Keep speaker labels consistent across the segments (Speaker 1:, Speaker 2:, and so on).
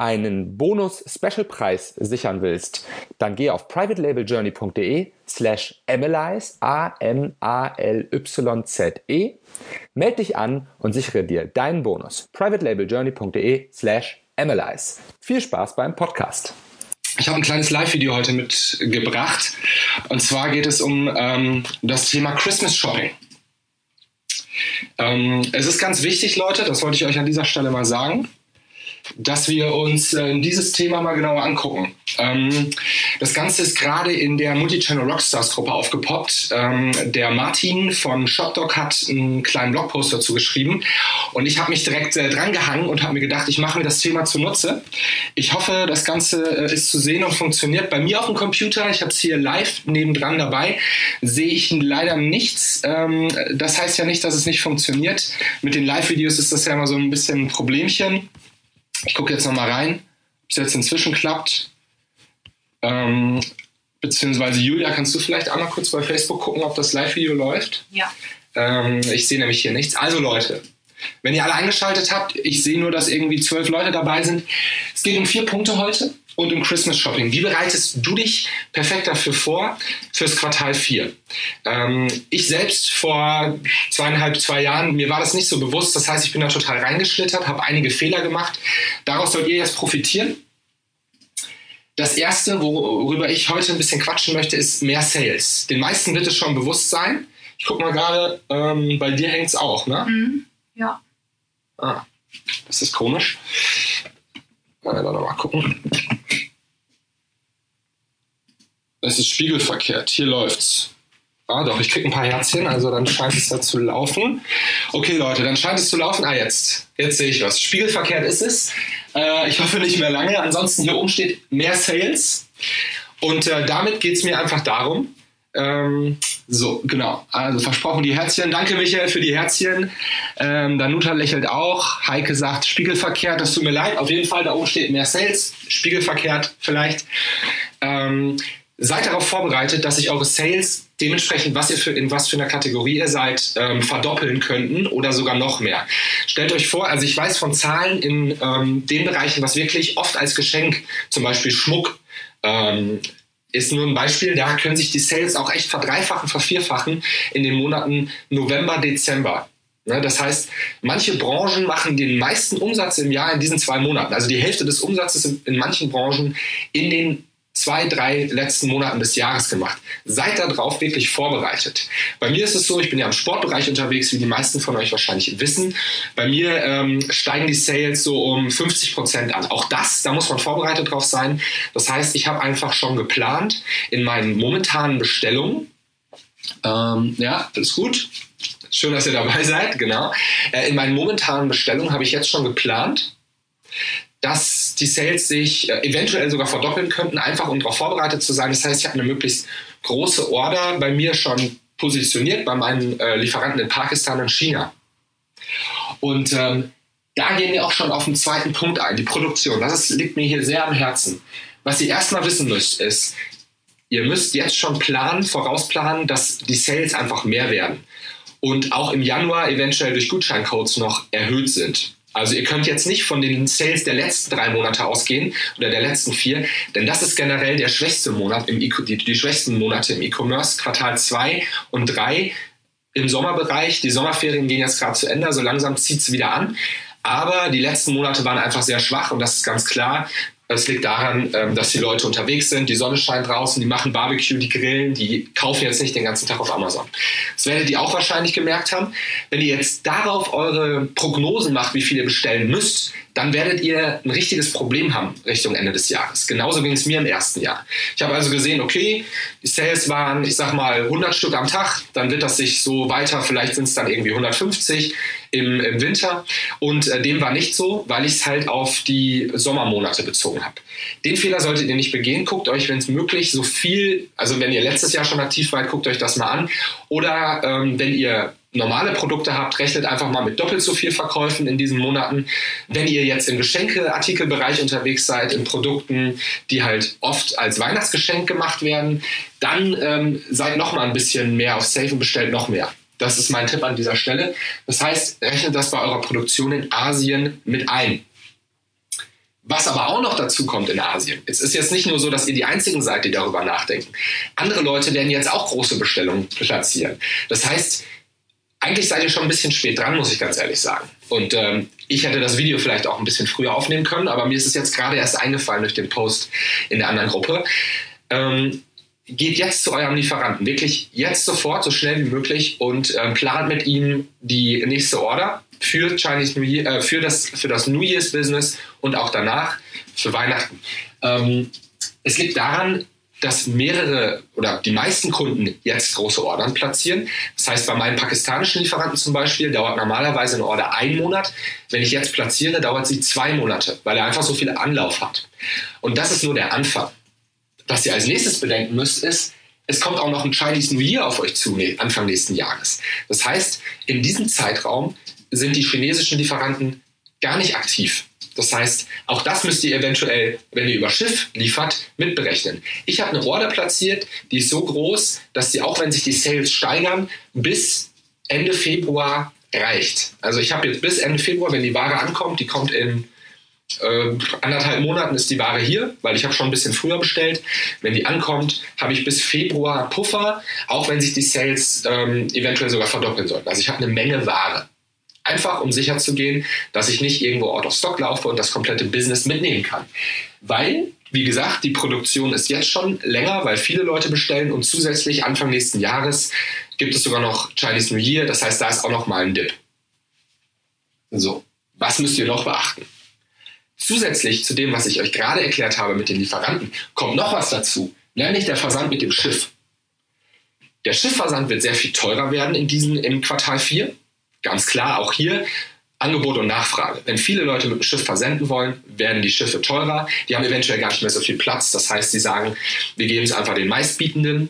Speaker 1: einen Bonus-Special-Preis sichern willst, dann geh auf privatelabeljourney.de slash analyze, A-M-A-L-Y-Z-E, melde dich an und sichere dir deinen Bonus. privatelabeljourney.de slash analyze. Viel Spaß beim Podcast.
Speaker 2: Ich habe ein kleines Live-Video heute mitgebracht. Und zwar geht es um ähm, das Thema Christmas Shopping. Ähm, es ist ganz wichtig, Leute, das wollte ich euch an dieser Stelle mal sagen dass wir uns äh, dieses Thema mal genauer angucken. Ähm, das Ganze ist gerade in der Multichannel Rockstars Gruppe aufgepoppt. Ähm, der Martin von ShopDoc hat einen kleinen Blogpost dazu geschrieben und ich habe mich direkt äh, dran gehangen und habe mir gedacht, ich mache mir das Thema zunutze. Ich hoffe, das Ganze äh, ist zu sehen und funktioniert. Bei mir auf dem Computer, ich habe es hier live nebendran dabei, sehe ich leider nichts. Ähm, das heißt ja nicht, dass es nicht funktioniert. Mit den Live-Videos ist das ja immer so ein bisschen ein Problemchen. Ich gucke jetzt nochmal rein, ob es jetzt inzwischen klappt. Ähm, beziehungsweise Julia, kannst du vielleicht einmal kurz bei Facebook gucken, ob das Live-Video läuft?
Speaker 3: Ja.
Speaker 2: Ähm, ich sehe nämlich hier nichts. Also Leute, wenn ihr alle eingeschaltet habt, ich sehe nur, dass irgendwie zwölf Leute dabei sind. Es geht um vier Punkte heute und um Christmas Shopping. Wie bereitest du dich perfekt dafür vor fürs Quartal 4? Ähm, ich selbst vor zweieinhalb, zwei Jahren, mir war das nicht so bewusst. Das heißt, ich bin da total reingeschlittert, habe einige Fehler gemacht. Daraus sollt ihr jetzt profitieren. Das erste, worüber ich heute ein bisschen quatschen möchte, ist mehr Sales. Den meisten wird es schon bewusst sein. Ich gucke mal gerade, ähm, bei dir hängt es auch, ne?
Speaker 3: Mhm. Ja.
Speaker 2: Ah, das ist komisch. Mal, mal gucken. Es ist spiegelverkehrt. Hier läuft's. Ah, doch, ich krieg ein paar Herzchen, also dann scheint es ja zu laufen. Okay, Leute, dann scheint es zu laufen. Ah, jetzt. Jetzt sehe ich was. Spiegelverkehrt ist es. Äh, ich hoffe nicht mehr lange. Ansonsten hier oben steht mehr Sales. Und äh, damit geht es mir einfach darum, ähm, so, genau. Also versprochen die Herzchen. Danke, Michael, für die Herzchen. Ähm, Danuta lächelt auch. Heike sagt, spiegelverkehrt, das tut mir leid. Auf jeden Fall, da oben steht mehr Sales. Spiegelverkehrt vielleicht. Ähm, seid darauf vorbereitet, dass sich eure Sales dementsprechend, was ihr für, in was für einer Kategorie ihr seid, ähm, verdoppeln könnten oder sogar noch mehr. Stellt euch vor, also ich weiß von Zahlen in ähm, den Bereichen, was wirklich oft als Geschenk, zum Beispiel Schmuck, ähm, ist nur ein Beispiel, da können sich die Sales auch echt verdreifachen, vervierfachen in den Monaten November, Dezember. Ne, das heißt, manche Branchen machen den meisten Umsatz im Jahr in diesen zwei Monaten. Also die Hälfte des Umsatzes in manchen Branchen in den zwei, drei letzten Monaten des Jahres gemacht. Seid darauf wirklich vorbereitet. Bei mir ist es so, ich bin ja im Sportbereich unterwegs, wie die meisten von euch wahrscheinlich wissen. Bei mir ähm, steigen die Sales so um 50 Prozent an. Auch das, da muss man vorbereitet drauf sein. Das heißt, ich habe einfach schon geplant in meinen momentanen Bestellungen. Ähm, ja, alles gut. Schön, dass ihr dabei seid, genau. Äh, in meinen momentanen Bestellungen habe ich jetzt schon geplant, dass die Sales sich äh, eventuell sogar verdoppeln könnten, einfach um darauf vorbereitet zu sein. Das heißt, ich habe eine möglichst große Order bei mir schon positioniert bei meinen äh, Lieferanten in Pakistan und China. Und ähm, da gehen wir auch schon auf den zweiten Punkt ein, die Produktion. Das liegt mir hier sehr am Herzen. Was ihr erstmal wissen müsst, ist, ihr müsst jetzt schon planen, vorausplanen, dass die Sales einfach mehr werden. Und auch im Januar eventuell durch Gutscheincodes noch erhöht sind. Also ihr könnt jetzt nicht von den Sales der letzten drei Monate ausgehen oder der letzten vier, denn das ist generell der schwächste Monat, im e die, die schwächsten Monate im E-Commerce, Quartal 2 und 3 im Sommerbereich. Die Sommerferien gehen jetzt gerade zu Ende, so also langsam zieht es wieder an. Aber die letzten Monate waren einfach sehr schwach und das ist ganz klar. Das liegt daran, ähm, dass die Leute unterwegs sind, die Sonne scheint draußen, die machen Barbecue, die grillen, die kaufen jetzt nicht den ganzen Tag auf Amazon. Das werdet ihr auch wahrscheinlich gemerkt haben. Wenn ihr jetzt darauf eure Prognosen macht, wie viel ihr bestellen müsst, dann werdet ihr ein richtiges Problem haben Richtung Ende des Jahres. Genauso ging es mir im ersten Jahr. Ich habe also gesehen, okay, die Sales waren, ich sag mal, 100 Stück am Tag, dann wird das sich so weiter, vielleicht sind es dann irgendwie 150 im, im Winter. Und äh, dem war nicht so, weil ich es halt auf die Sommermonate bezogen habe. Den Fehler solltet ihr nicht begehen. Guckt euch, wenn es möglich, so viel, also wenn ihr letztes Jahr schon aktiv wart, guckt euch das mal an. Oder ähm, wenn ihr normale Produkte habt, rechnet einfach mal mit doppelt so viel Verkäufen in diesen Monaten. Wenn ihr jetzt im Geschenkeartikelbereich unterwegs seid, in Produkten, die halt oft als Weihnachtsgeschenk gemacht werden, dann ähm, seid noch mal ein bisschen mehr auf Safe und bestellt noch mehr. Das ist mein Tipp an dieser Stelle. Das heißt, rechnet das bei eurer Produktion in Asien mit ein. Was aber auch noch dazu kommt in Asien, es ist jetzt nicht nur so, dass ihr die einzigen seid, die darüber nachdenken. Andere Leute werden jetzt auch große Bestellungen platzieren. Das heißt, eigentlich seid ihr schon ein bisschen spät dran, muss ich ganz ehrlich sagen. Und ähm, ich hätte das Video vielleicht auch ein bisschen früher aufnehmen können, aber mir ist es jetzt gerade erst eingefallen durch den Post in der anderen Gruppe. Ähm, geht jetzt zu eurem Lieferanten, wirklich jetzt sofort, so schnell wie möglich und ähm, plant mit ihm die nächste Order für Chinese New Year, äh, für das für das New Year's Business und auch danach für Weihnachten. Ähm, es liegt daran, dass mehrere oder die meisten Kunden jetzt große Ordern platzieren. Das heißt, bei meinen pakistanischen Lieferanten zum Beispiel dauert normalerweise eine Order einen Monat. Wenn ich jetzt platziere, dauert sie zwei Monate, weil er einfach so viel Anlauf hat. Und das ist nur der Anfang. Was ihr als nächstes bedenken müsst, ist, es kommt auch noch ein Chinese New Year auf euch zu, Anfang nächsten Jahres. Das heißt, in diesem Zeitraum sind die chinesischen Lieferanten gar nicht aktiv. Das heißt, auch das müsst ihr eventuell, wenn ihr über Schiff liefert, mitberechnen. Ich habe eine Order platziert, die ist so groß, dass sie, auch wenn sich die Sales steigern, bis Ende Februar reicht. Also ich habe jetzt bis Ende Februar, wenn die Ware ankommt, die kommt in äh, anderthalb Monaten ist die Ware hier, weil ich habe schon ein bisschen früher bestellt. Wenn die ankommt, habe ich bis Februar Puffer, auch wenn sich die Sales ähm, eventuell sogar verdoppeln sollten. Also ich habe eine Menge Ware. Einfach um sicher zu gehen, dass ich nicht irgendwo out of stock laufe und das komplette Business mitnehmen kann. Weil, wie gesagt, die Produktion ist jetzt schon länger, weil viele Leute bestellen und zusätzlich Anfang nächsten Jahres gibt es sogar noch Chinese New Year. Das heißt, da ist auch noch mal ein Dip. So, was müsst ihr noch beachten? Zusätzlich zu dem, was ich euch gerade erklärt habe mit den Lieferanten, kommt noch was dazu, nämlich der Versand mit dem Schiff. Der Schiffversand wird sehr viel teurer werden in diesem, im Quartal 4 ganz klar auch hier Angebot und Nachfrage. Wenn viele Leute mit dem Schiff versenden wollen, werden die Schiffe teurer. Die haben eventuell gar nicht mehr so viel Platz. Das heißt, sie sagen, wir geben es einfach den meistbietenden.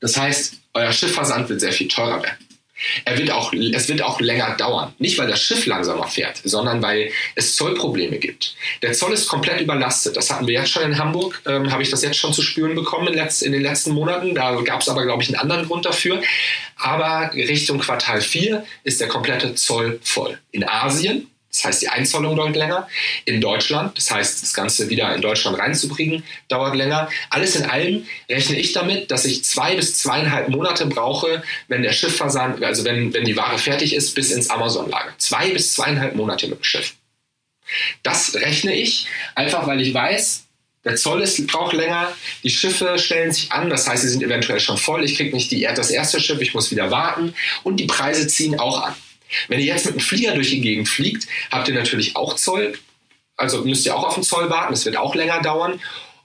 Speaker 2: Das heißt, euer Schiffversand wird sehr viel teurer werden. Er wird auch, es wird auch länger dauern. Nicht, weil das Schiff langsamer fährt, sondern weil es Zollprobleme gibt. Der Zoll ist komplett überlastet. Das hatten wir jetzt schon in Hamburg, ähm, habe ich das jetzt schon zu spüren bekommen in, letz, in den letzten Monaten. Da gab es aber, glaube ich, einen anderen Grund dafür. Aber Richtung Quartal 4 ist der komplette Zoll voll. In Asien das heißt, die Einzollung dauert länger. In Deutschland, das heißt, das Ganze wieder in Deutschland reinzubringen, dauert länger. Alles in allem rechne ich damit, dass ich zwei bis zweieinhalb Monate brauche, wenn der Schiffversand, also wenn, wenn die Ware fertig ist, bis ins Amazon-Lager. Zwei bis zweieinhalb Monate mit dem Schiff. Das rechne ich, einfach weil ich weiß, der Zoll ist, braucht länger, die Schiffe stellen sich an, das heißt, sie sind eventuell schon voll, ich kriege nicht die, das erste Schiff, ich muss wieder warten und die Preise ziehen auch an. Wenn ihr jetzt mit einem Flieger durch die Gegend fliegt, habt ihr natürlich auch Zoll. Also müsst ihr auch auf den Zoll warten. Das wird auch länger dauern.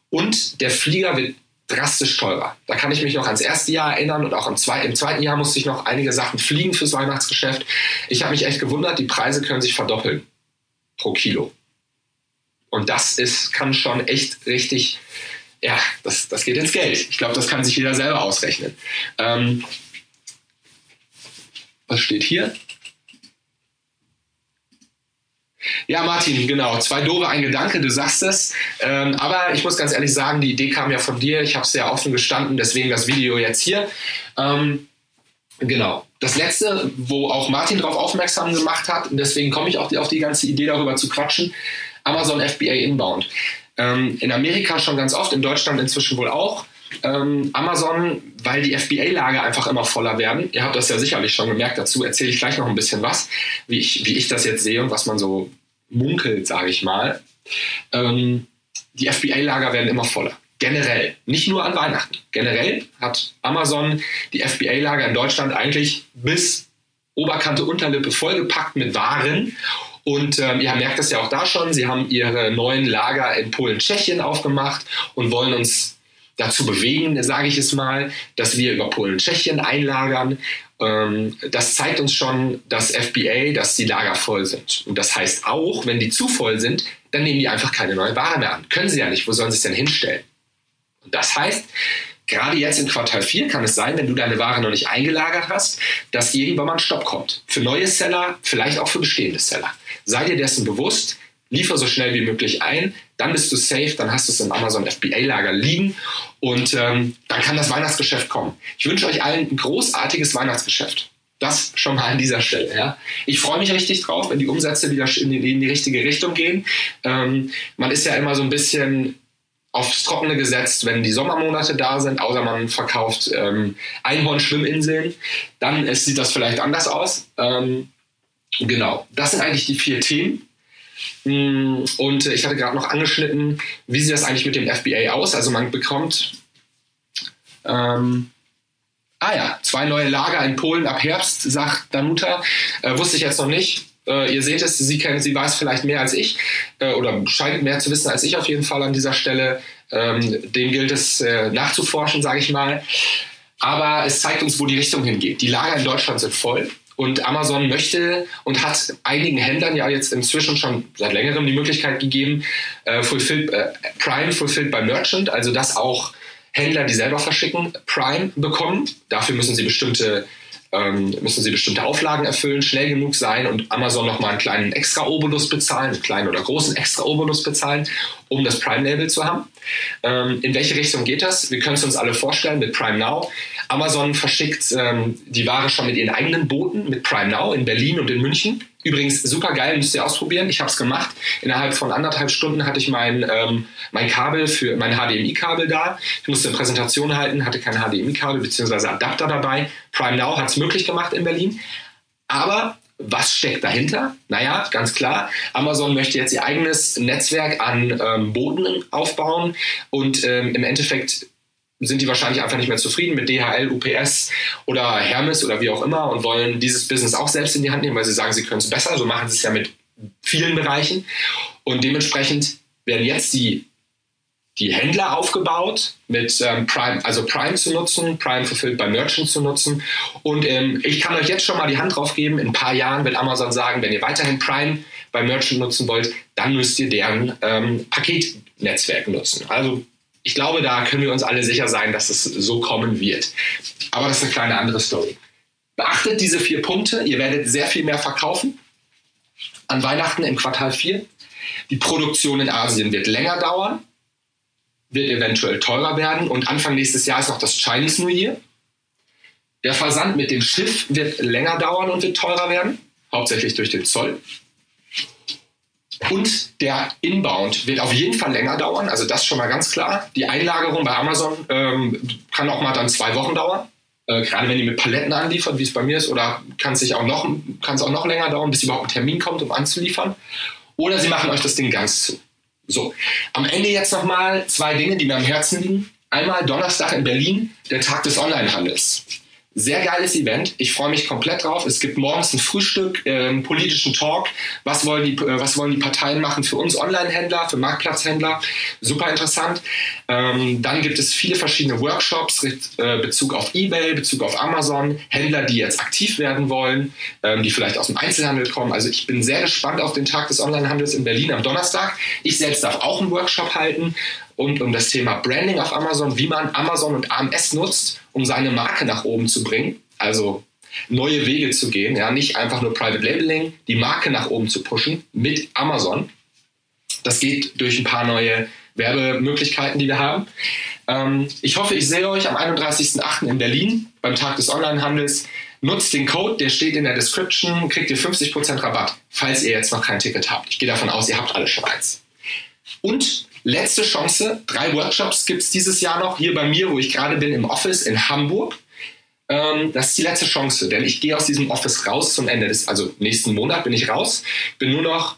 Speaker 2: Und der Flieger wird drastisch teurer. Da kann ich mich noch ans erste Jahr erinnern und auch im, zwei, im zweiten Jahr musste ich noch einige Sachen fliegen fürs Weihnachtsgeschäft. Ich habe mich echt gewundert, die Preise können sich verdoppeln pro Kilo. Und das ist, kann schon echt richtig, ja, das, das geht ins Geld. Ich glaube, das kann sich jeder selber ausrechnen. Ähm, was steht hier? Ja, Martin, genau. Zwei doofe, ein Gedanke, du sagst es. Ähm, aber ich muss ganz ehrlich sagen, die Idee kam ja von dir. Ich habe es sehr offen gestanden, deswegen das Video jetzt hier. Ähm, genau. Das letzte, wo auch Martin darauf aufmerksam gemacht hat, und deswegen komme ich auch auf die ganze Idee darüber zu quatschen, Amazon FBA Inbound. Ähm, in Amerika schon ganz oft, in Deutschland inzwischen wohl auch. Ähm, Amazon, weil die FBA-Lager einfach immer voller werden. Ihr habt das ja sicherlich schon gemerkt, dazu erzähle ich gleich noch ein bisschen was, wie ich, wie ich das jetzt sehe und was man so munkelt, sage ich mal. Ähm, die FBA-Lager werden immer voller. Generell, nicht nur an Weihnachten. Generell hat Amazon die FBA-Lager in Deutschland eigentlich bis Oberkante, Unterlippe vollgepackt mit Waren. Und ähm, ihr merkt das ja auch da schon. Sie haben ihre neuen Lager in Polen, Tschechien aufgemacht und wollen uns dazu bewegen, sage ich es mal, dass wir über Polen, Tschechien einlagern. Ähm, das zeigt uns schon, dass FBA, dass die Lager voll sind. Und das heißt auch, wenn die zu voll sind, dann nehmen die einfach keine neue Ware mehr an. Können sie ja nicht. Wo sollen sie es denn hinstellen? Und das heißt, gerade jetzt in Quartal 4 kann es sein, wenn du deine Ware noch nicht eingelagert hast, dass irgendwann mal ein Stopp kommt. Für neue Seller, vielleicht auch für bestehende Seller. Sei dir dessen bewusst, liefer so schnell wie möglich ein, dann bist du safe, dann hast du es im Amazon FBA-Lager liegen und ähm, dann kann das Weihnachtsgeschäft kommen. Ich wünsche euch allen ein großartiges Weihnachtsgeschäft. Das schon mal an dieser Stelle. Ja. Ich freue mich richtig drauf, wenn die Umsätze wieder in die, in die richtige Richtung gehen. Ähm, man ist ja immer so ein bisschen aufs Trockene gesetzt, wenn die Sommermonate da sind, außer man verkauft ähm, Einhorn-Schwimminseln. Dann ist, sieht das vielleicht anders aus. Ähm, genau, das sind eigentlich die vier Themen. Mm, und ich hatte gerade noch angeschnitten, wie sieht das eigentlich mit dem FBA aus? Also man bekommt, ähm, ah ja, zwei neue Lager in Polen ab Herbst, sagt Danuta. Äh, wusste ich jetzt noch nicht. Äh, ihr seht es, sie, kennt, sie weiß vielleicht mehr als ich äh, oder scheint mehr zu wissen als ich auf jeden Fall an dieser Stelle. Ähm, dem gilt es äh, nachzuforschen, sage ich mal. Aber es zeigt uns, wo die Richtung hingeht. Die Lager in Deutschland sind voll. Und Amazon möchte und hat einigen Händlern ja jetzt inzwischen schon seit längerem die Möglichkeit gegeben, äh, fulfilled, äh, Prime Fulfilled by Merchant, also dass auch Händler, die selber verschicken, Prime bekommen. Dafür müssen sie bestimmte ähm, müssen sie bestimmte Auflagen erfüllen, schnell genug sein und Amazon nochmal einen kleinen extra Obolus bezahlen, einen kleinen oder großen extra Obolus bezahlen, um das Prime-Label zu haben. Ähm, in welche Richtung geht das? Wir können es uns alle vorstellen mit Prime Now. Amazon verschickt ähm, die Ware schon mit ihren eigenen Booten, mit Prime Now in Berlin und in München. Übrigens super geil, müsst ihr ausprobieren. Ich habe es gemacht. Innerhalb von anderthalb Stunden hatte ich mein, ähm, mein Kabel für mein HDMI-Kabel da. Ich musste eine Präsentation halten, hatte kein HDMI-Kabel bzw. Adapter dabei. Prime Now hat es möglich gemacht in Berlin. Aber was steckt dahinter? Naja, ganz klar, Amazon möchte jetzt ihr eigenes Netzwerk an ähm, Booten aufbauen und ähm, im Endeffekt sind die wahrscheinlich einfach nicht mehr zufrieden mit DHL, UPS oder Hermes oder wie auch immer und wollen dieses Business auch selbst in die Hand nehmen, weil sie sagen, sie können es besser. So machen sie es ja mit vielen Bereichen. Und dementsprechend werden jetzt die, die Händler aufgebaut, mit ähm, Prime, also Prime zu nutzen, Prime Fulfilled by Merchant zu nutzen. Und ähm, ich kann euch jetzt schon mal die Hand drauf geben, in ein paar Jahren wird Amazon sagen, wenn ihr weiterhin Prime bei Merchant nutzen wollt, dann müsst ihr deren ähm, Paketnetzwerk nutzen. Also ich glaube, da können wir uns alle sicher sein, dass es so kommen wird. Aber das ist eine kleine andere Story. Beachtet diese vier Punkte. Ihr werdet sehr viel mehr verkaufen an Weihnachten im Quartal 4. Die Produktion in Asien wird länger dauern, wird eventuell teurer werden und Anfang nächstes Jahr ist noch das Chinese New Year. Der Versand mit dem Schiff wird länger dauern und wird teurer werden, hauptsächlich durch den Zoll. Und der Inbound wird auf jeden Fall länger dauern, also das schon mal ganz klar. Die Einlagerung bei Amazon ähm, kann auch mal dann zwei Wochen dauern. Äh, gerade wenn die mit Paletten anliefern, wie es bei mir ist, oder kann es auch noch, auch noch länger dauern, bis überhaupt ein Termin kommt, um anzuliefern. Oder sie machen euch das Ding ganz zu. So, am Ende jetzt nochmal zwei Dinge, die mir am Herzen liegen. Einmal Donnerstag in Berlin, der Tag des Onlinehandels. Sehr geiles Event. Ich freue mich komplett drauf. Es gibt morgens ein Frühstück, äh, einen politischen Talk. Was wollen, die, äh, was wollen die Parteien machen für uns Online-Händler, für Marktplatzhändler? Super interessant. Ähm, dann gibt es viele verschiedene Workshops, äh, Bezug auf eBay, Bezug auf Amazon, Händler, die jetzt aktiv werden wollen, ähm, die vielleicht aus dem Einzelhandel kommen. Also ich bin sehr gespannt auf den Tag des Onlinehandels in Berlin am Donnerstag. Ich selbst darf auch einen Workshop halten und um das Thema Branding auf Amazon, wie man Amazon und AMS nutzt, um seine Marke nach oben zu bringen. Also neue Wege zu gehen, ja, nicht einfach nur Private Labeling, die Marke nach oben zu pushen mit Amazon. Das geht durch ein paar neue Werbemöglichkeiten, die wir haben. Ähm, ich hoffe, ich sehe euch am 31.08. in Berlin beim Tag des Onlinehandels. Nutzt den Code, der steht in der Description, kriegt ihr 50% Rabatt, falls ihr jetzt noch kein Ticket habt. Ich gehe davon aus, ihr habt alle schon eins. Und letzte Chance. Drei Workshops gibt es dieses Jahr noch hier bei mir, wo ich gerade bin, im Office in Hamburg. Ähm, das ist die letzte Chance, denn ich gehe aus diesem Office raus zum Ende des, also nächsten Monat bin ich raus. Bin nur noch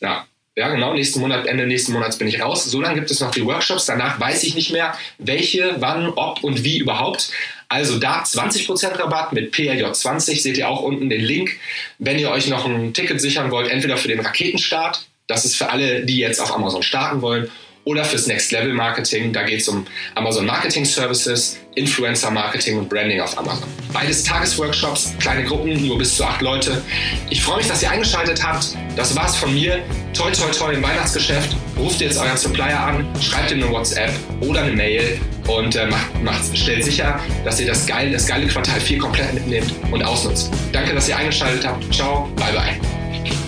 Speaker 2: ja, Ja, genau, nächsten Monat, Ende nächsten Monats bin ich raus. So lange gibt es noch die Workshops. Danach weiß ich nicht mehr, welche, wann, ob und wie überhaupt. Also da 20% Rabatt mit PRJ20, seht ihr auch unten den Link. Wenn ihr euch noch ein Ticket sichern wollt, entweder für den Raketenstart, das ist für alle, die jetzt auf Amazon starten wollen, oder fürs Next Level Marketing. Da geht es um Amazon Marketing Services, Influencer Marketing und Branding auf Amazon. Beides Tagesworkshops, kleine Gruppen, nur bis zu acht Leute. Ich freue mich, dass ihr eingeschaltet habt. Das war's von mir. Toi, toi, toi im Weihnachtsgeschäft. Ruft jetzt euren Supplier an, schreibt ihm eine WhatsApp oder eine Mail und äh, macht, macht, stellt sicher, dass ihr das geile, das geile Quartal 4 komplett mitnehmt und ausnutzt. Danke, dass ihr eingeschaltet habt. Ciao, bye bye.